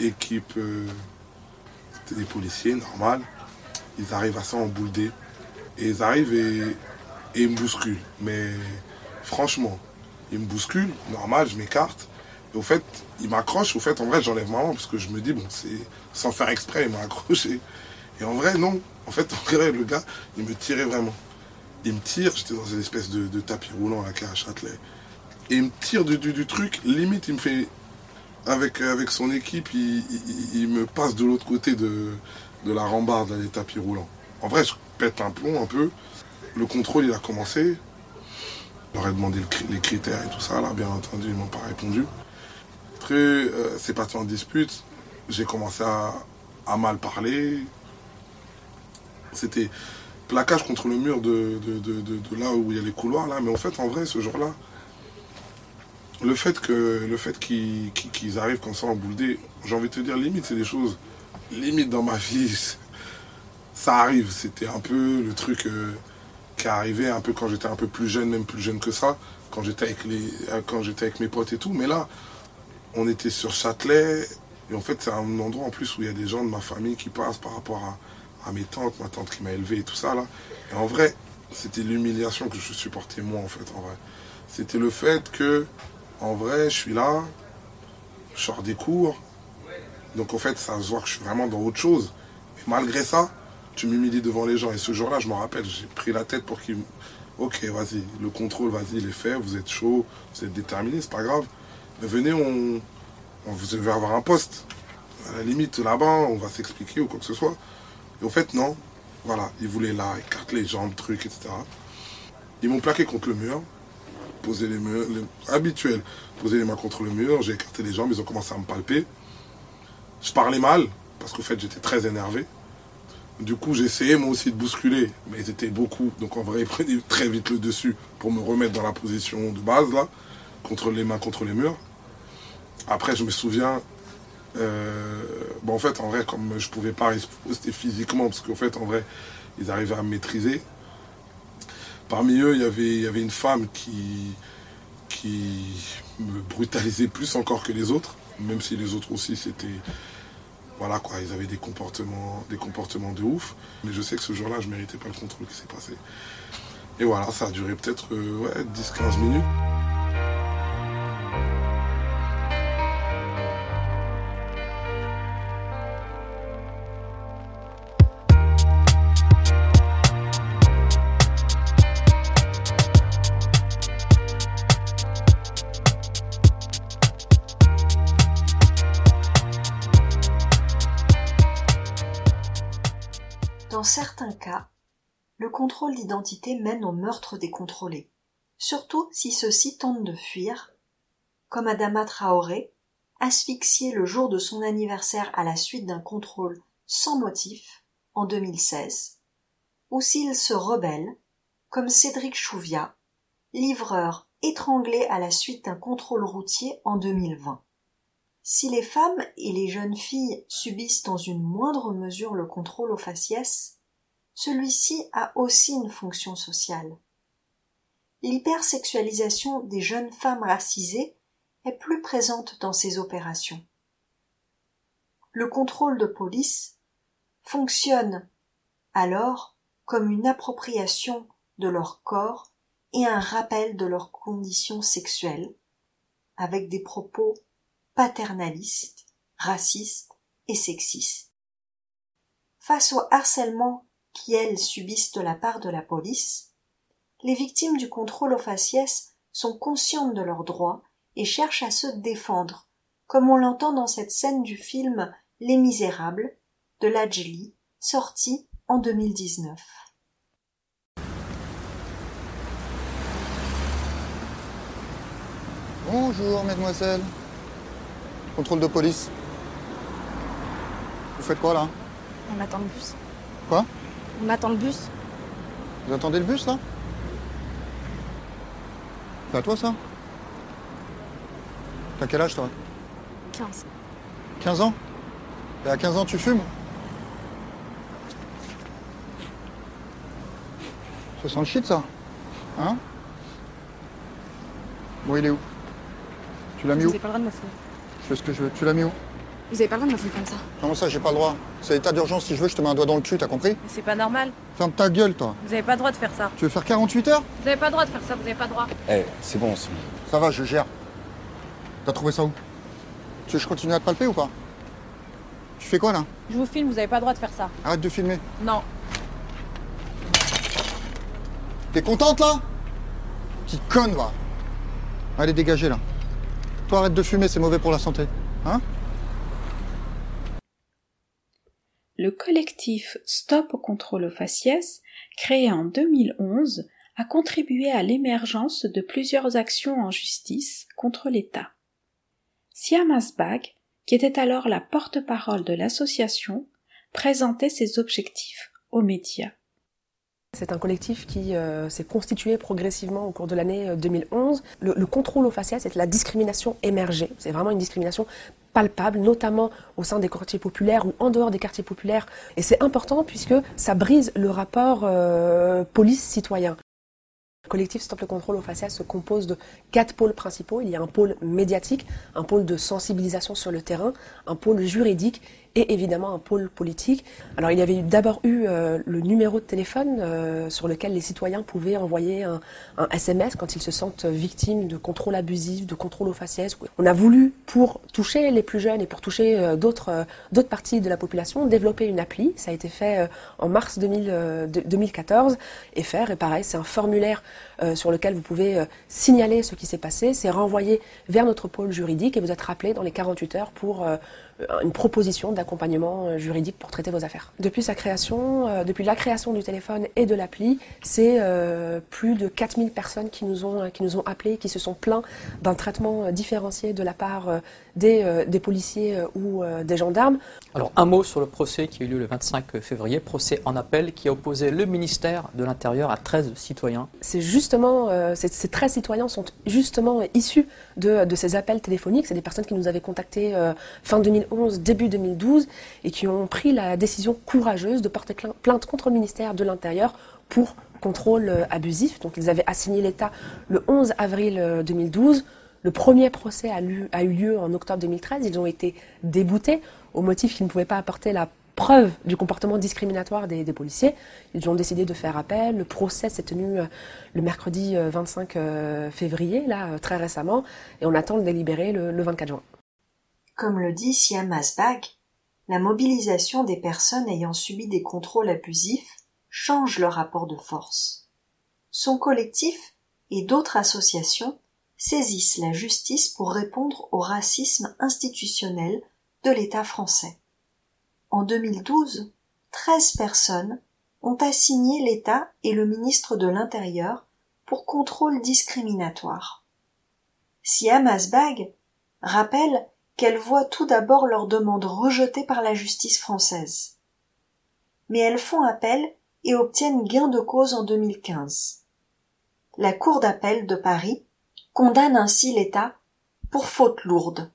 équipe des policiers, normal. Ils arrivent à ça en boule Et ils arrivent et, ils me bousculent. Mais franchement, ils me bousculent, normal, je m'écarte. Et au fait, ils m'accrochent. Au fait, en vrai, j'enlève ma main parce que je me dis, bon, c'est sans faire exprès, il m'a accroché. Et en vrai, non. En fait, en vrai, le gars, il me tirait vraiment. Il me tire, j'étais dans une espèce de, tapis roulant à à Châtelet. Et il me tire du, du, truc, limite, il me fait avec, avec son équipe, il, me passe de l'autre côté de, de la rambarde, là, des tapis roulants. En vrai, je pète un plomb un peu. Le contrôle, il a commencé. Ai demandé les critères et tout ça, là, bien entendu, ils m'ont pas répondu. Après, euh, c'est parti en dispute. J'ai commencé à, à, mal parler. C'était plaquage contre le mur de, de, de, de, là où il y a les couloirs, là. Mais en fait, en vrai, ce jour-là, le fait que le fait qu'ils arrivent comme ça en boule j'ai envie de te dire, limite, c'est des choses, limite dans ma vie, ça arrive. C'était un peu le truc euh, qui arrivé un peu quand j'étais un peu plus jeune, même plus jeune que ça, quand j'étais avec, les, euh, quand j'étais avec mes potes et tout. Mais là, on était sur Châtelet, et en fait, c'est un endroit en plus où il y a des gens de ma famille qui passent par rapport à, à mes tantes, ma tante qui m'a élevé et tout ça, là. Et en vrai, c'était l'humiliation que je supportais moi, en fait, en vrai. C'était le fait que en vrai, je suis là, je sors des cours. Donc en fait, ça se voit que je suis vraiment dans autre chose. Et malgré ça, tu m'humilies devant les gens. Et ce jour-là, je me rappelle, j'ai pris la tête pour qu'ils... Ok, vas-y, le contrôle, vas-y, il est fait, vous êtes chaud, vous êtes déterminé, c'est pas grave. Mais venez, on, on vous devez avoir un poste. À la limite, là-bas, on va s'expliquer ou quoi que ce soit. Et en fait, non. Voilà, ils voulaient là, écarter les jambes, trucs, etc. Ils m'ont plaqué contre le mur, posé les mains, les, habituel, poser les mains contre le mur, j'ai écarté les jambes, ils ont commencé à me palper. Je parlais mal, parce qu'au fait j'étais très énervé. Du coup, essayé moi aussi de bousculer, mais ils étaient beaucoup. Donc en vrai, ils prenaient très vite le dessus pour me remettre dans la position de base, là, contre les mains contre les murs. Après, je me souviens, euh, bon, en fait, en vrai, comme je pouvais pas rester physiquement, parce qu'en fait, en vrai, ils arrivaient à me maîtriser. Parmi eux, il y avait, une femme qui, me brutalisait plus encore que les autres, même si les autres aussi, c'était voilà quoi, ils avaient des comportements, de ouf. Mais je sais que ce jour-là, je méritais pas le contrôle qui s'est passé. Et voilà, ça a duré peut-être euh, ouais, 10-15 minutes. Contrôle d'identité mène au meurtre des contrôlés, surtout si ceux-ci tentent de fuir, comme Adama Traoré, asphyxié le jour de son anniversaire à la suite d'un contrôle sans motif en 2016, ou s'ils se rebellent, comme Cédric Chouviat, livreur étranglé à la suite d'un contrôle routier en 2020. Si les femmes et les jeunes filles subissent dans une moindre mesure le contrôle au faciès, celui-ci a aussi une fonction sociale. L'hypersexualisation des jeunes femmes racisées est plus présente dans ces opérations. Le contrôle de police fonctionne alors comme une appropriation de leur corps et un rappel de leurs conditions sexuelles, avec des propos paternalistes, racistes et sexistes. Face au harcèlement qui, elles, subissent de la part de la police, les victimes du contrôle aux faciès sont conscientes de leurs droits et cherchent à se défendre, comme on l'entend dans cette scène du film Les Misérables de Lajli, sorti en 2019. Bonjour, mademoiselle. Contrôle de police. Vous faites quoi là? On attend le bus. Quoi? On attend le bus. Vous attendez le bus là C'est à toi ça T'as quel âge toi 15. 15 ans Et à 15 ans tu fumes Ça sent le shit ça Hein Bon il est où Tu l'as mis où pas le droit de me. Je fais ce que je veux. Tu l'as mis où Vous avez pas le droit de me fouiller comme ça. Comment ça j'ai pas le droit? C'est état d'urgence si je veux je te mets un doigt dans le cul, t'as compris? Mais c'est pas normal. Ferme ta gueule toi Vous avez pas le droit de faire ça. Tu veux faire 48 heures? Vous avez pas le droit de faire ça, vous avez pas le droit. Eh, c'est bon, c'est Ça va, je gère. T'as trouvé ça où? Tu veux que je continue à te palper ou pas? Tu fais quoi là? Je vous filme, vous avez pas le droit de faire ça. Arrête de filmer. Non. T'es contente là? Petite conne va. Allez, dégagez là. Toi, arrête de fumer, c'est mauvais pour la santé. Hein? Le collectif Stop au contrôle aux faciès, créé en 2011, a contribué à l'émergence de plusieurs actions en justice contre l'État. Siam Asbag, qui était alors la porte-parole de l'association, présentait ses objectifs aux médias. C'est un collectif qui euh, s'est constitué progressivement au cours de l'année euh, 2011. Le, le contrôle au faciès, c'est la discrimination émergée. C'est vraiment une discrimination palpable, notamment au sein des quartiers populaires ou en dehors des quartiers populaires. Et c'est important puisque ça brise le rapport euh, police-citoyen. Le collectif Stop le contrôle au faciès se compose de quatre pôles principaux. Il y a un pôle médiatique, un pôle de sensibilisation sur le terrain, un pôle juridique et évidemment un pôle politique. Alors il y avait d'abord eu euh, le numéro de téléphone euh, sur lequel les citoyens pouvaient envoyer un, un, SMS quand ils se sentent victimes de contrôle abusif, de contrôle au faciès. On a voulu, pour toucher les plus jeunes et pour toucher euh, d'autres d'autres parties de la population, développer une appli. Ça a été fait en mars 2000, 2014 et faire, et pareil, c'est un formulaire sur lequel vous pouvez signaler ce qui s'est passé, c'est renvoyé vers notre pôle juridique et vous êtes rappelé dans les 48 heures pour une proposition d'accompagnement euh, juridique pour traiter vos affaires. Depuis sa création, euh, depuis la création du téléphone et de l'appli, c'est euh, plus de 4000 personnes qui nous ont qui nous ont appelés, qui se sont plaints d'un traitement différencié de la part des, des policiers ou des gendarmes. Alors un mot sur le procès qui a eu lieu le 25 février, procès en appel qui a opposé le ministère de l'Intérieur à 13 citoyens. C'est justement ces, ces 13 citoyens sont justement issus de, ces appels téléphoniques. C'est des personnes qui nous avaient contactés fin 2011, début 2012, et qui ont pris la décision courageuse de porter plainte contre le ministère de l'Intérieur pour contrôle euh, abusif. Donc ils avaient assigné l'État le 11 avril 2012. Euh, le premier procès a, eu lieu en octobre 2013. Ils ont été déboutés au motif qu'ils ne pouvaient pas apporter la preuve du comportement discriminatoire des, policiers. Ils ont décidé de faire appel. Le procès s'est tenu euh, le mercredi 25 février, là, très récemment, et on attend le délibéré le 24 juin. Comme le dit Siam Asbag, la mobilisation des personnes ayant subi des contrôles abusifs change leur rapport de force. Son collectif et d'autres associations saisissent la justice pour répondre au racisme institutionnel de l'État français. En 2012, 13 personnes ont assigné l'État et le ministre de l'Intérieur pour contrôle discriminatoire. Siam Asbag rappelle qu'elles voient tout d'abord leur demande rejetée par la justice française. Mais elles font appel et obtiennent gain de cause en 2015. La Cour d'appel de Paris condamne ainsi l'État pour faute lourde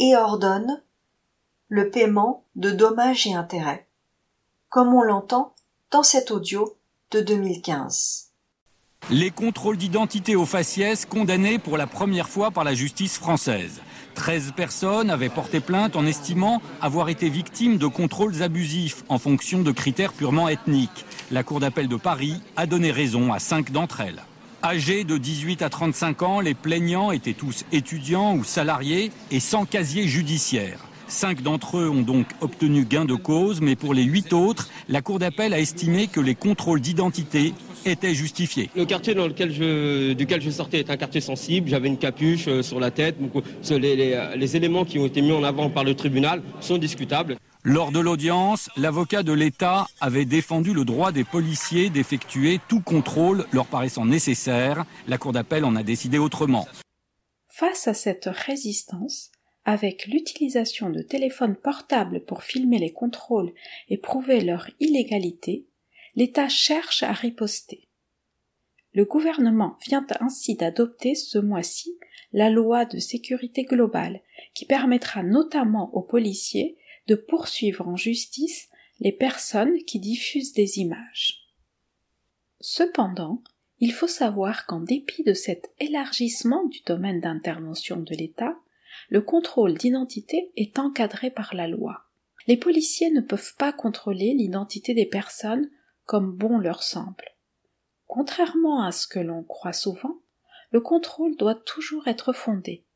et ordonne le paiement de dommages et intérêts, comme on l'entend dans cet audio de 2015. Les contrôles d'identité aux faciès condamnés pour la première fois par la justice française. 13 personnes avaient porté plainte en estimant avoir été victimes de contrôles abusifs en fonction de critères purement ethniques. La Cour d'appel de Paris a donné raison à 5 d'entre elles. Âgés de 18 à 35 ans, les plaignants étaient tous étudiants ou salariés et sans casier judiciaire. Cinq d'entre eux ont donc obtenu gain de cause, mais pour les huit autres, la Cour d'appel a estimé que les contrôles d'identité étaient justifiés. Le quartier dans lequel je, duquel je sortais est un quartier sensible. J'avais une capuche euh, sur la tête. Donc, euh, les, les éléments qui ont été mis en avant par le tribunal sont discutables. Lors de l'audience, l'avocat de l'État avait défendu le droit des policiers d'effectuer tout contrôle leur paraissant nécessaire. La Cour d'appel en a décidé autrement. Face à cette résistance, avec l'utilisation de téléphones portables pour filmer les contrôles et prouver leur illégalité, l'État cherche à riposter. Le gouvernement vient ainsi d'adopter ce mois-ci la loi de sécurité globale qui permettra notamment aux policiers de poursuivre en justice les personnes qui diffusent des images. Cependant, il faut savoir qu'en dépit de cet élargissement du domaine d'intervention de l'État, le contrôle d'identité est encadré par la loi. Les policiers ne peuvent pas contrôler l'identité des personnes comme bon leur semble. Contrairement à ce que l'on croit souvent, le contrôle doit toujours être fondé.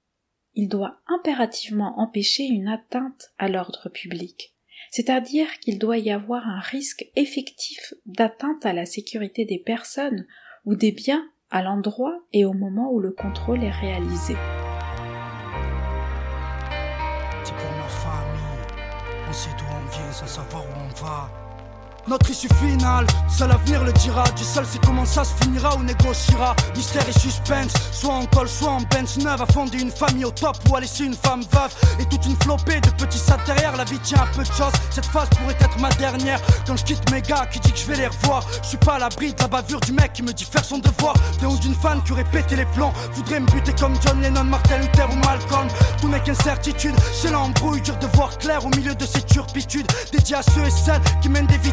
Il doit impérativement empêcher une atteinte à l'ordre public, c'est-à-dire qu'il doit y avoir un risque effectif d'atteinte à la sécurité des personnes ou des biens à l'endroit et au moment où le contrôle est réalisé. Sans savoir où on va. Notre issue finale, seul l'avenir le dira. Du seul c'est comment ça se finira ou négociera. Mystère et suspense, soit en col, soit en bench neuve. A fonder une famille au top ou à laisser une femme veuve. Et toute une flopée de petits sats derrière. La vie tient un peu de choses. Cette phase pourrait être ma dernière. Quand je quitte mes gars qui dit que je vais les revoir? Je suis pas à l'abri de la bavure du mec qui me dit faire son devoir. Léon d'une fan qui aurait pété les plans. Voudrait me buter comme John Lennon, Martin Luther ou Malcolm. Tout n'est qu'incertitude. C'est l'embrouille, dur de voir clair au milieu de ces turpitudes. Dédié à ceux et celles qui mènent des vies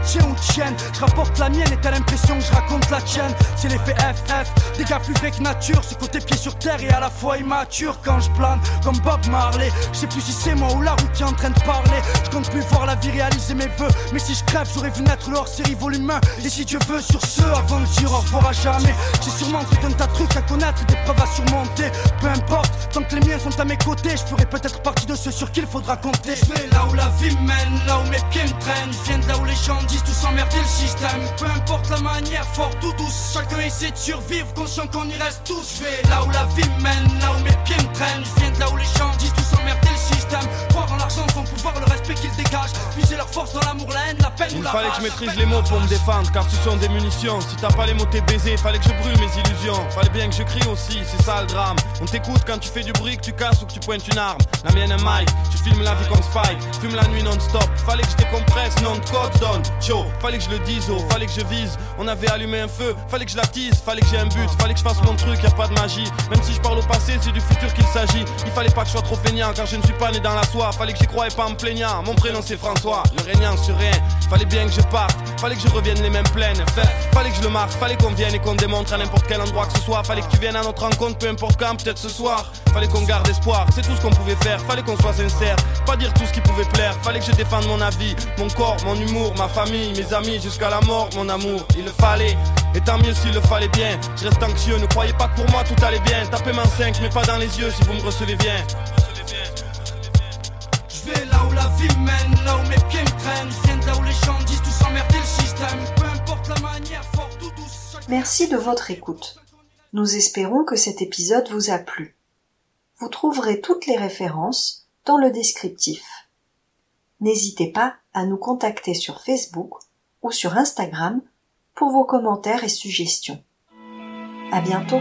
je rapporte la mienne et t'as l'impression que je raconte la tienne. C'est l'effet FF, des gars plus vrais que nature. Ce côté pied sur terre et à la fois immature quand je plane comme Bob Marley. Je sais plus si c'est moi ou la route qui est en train de parler. Je compte plus voir la vie réaliser mes vœux. Mais si je crève, j'aurais vu naître leur série volume 1. Et si Dieu veut, sur ce, avant de dire au revoir à jamais. J'ai sûrement tout un tas de trucs à connaître, des preuves à surmonter. Peu importe, tant que les miens sont à mes côtés, je ferai peut-être partie de ceux sur qui il faudra compter. Je vais là où la vie mène, là où mes pieds me traînent. Je viens de là où les gens disent tout s'emmerder le système. Peu importe la manière, fort ou douce, chacun essaie de survivre, conscient qu'on y reste tous. Je vais là où la vie mène, là où mes pieds me traînent. Je viens de là où les gens disent tout s'emmerder le système. L'argent, son pouvoir, le respect qu'il dégage dans l'amour, la haine, la peine Il ou la fallait que je maîtrise les mots pour me défendre, car ce sont des munitions. Si t'as pas les mots, t'es baisé. Fallait que je brûle mes illusions. Fallait bien que je crie aussi, c'est ça le drame. On t'écoute quand tu fais du bruit, que tu casses ou que tu pointes une arme. La mienne est Mike, tu filmes la vie comme Spike. Fume la nuit non-stop. Fallait que je décompresse, non de code donne. Fallait que je le dise, oh, fallait que je vise. On avait allumé un feu, fallait que je l'attise. Fallait que j'ai un but, fallait que je fasse mon truc, y a pas de magie. Même si je parle au passé, c'est du futur qu'il s'agit. Il fallait pas que je sois trop feignant, car je ne suis pas né dans la soie. Fallait que j'y croyais pas en plaignant. Mon prénom c'est François, le régnant sur rien. Fallait bien que je parte, fallait que je revienne les mêmes pleines. Fait, fallait que je le marque, fallait qu'on vienne et qu'on démontre à n'importe quel endroit que ce soit. Fallait que tu viennes à notre rencontre, peu importe quand, peut-être ce soir. Fallait qu'on garde espoir, c'est tout ce qu'on pouvait faire. Fallait qu'on soit sincère, pas dire tout ce qui pouvait plaire. Fallait que je défende mon avis, mon corps, mon humour, ma famille, mes amis, jusqu'à la mort, mon amour. Il le fallait, et tant mieux s'il le fallait bien. Je reste anxieux, ne croyez pas que pour moi tout allait bien. Tapez main 5, mais pas dans les yeux si vous me recevez bien. Je vais là où la vie mène, là où mes pieds me traînent. Je viens de là où les gens disent tout s'emmerder le système. Peu importe la manière, fort ou douce. chaque- Merci de votre écoute. Nous espérons que cet épisode vous a plu. Vous trouverez toutes les références dans le descriptif. N'hésitez pas à nous contacter sur Facebook ou sur Instagram pour vos commentaires et suggestions. À bientôt!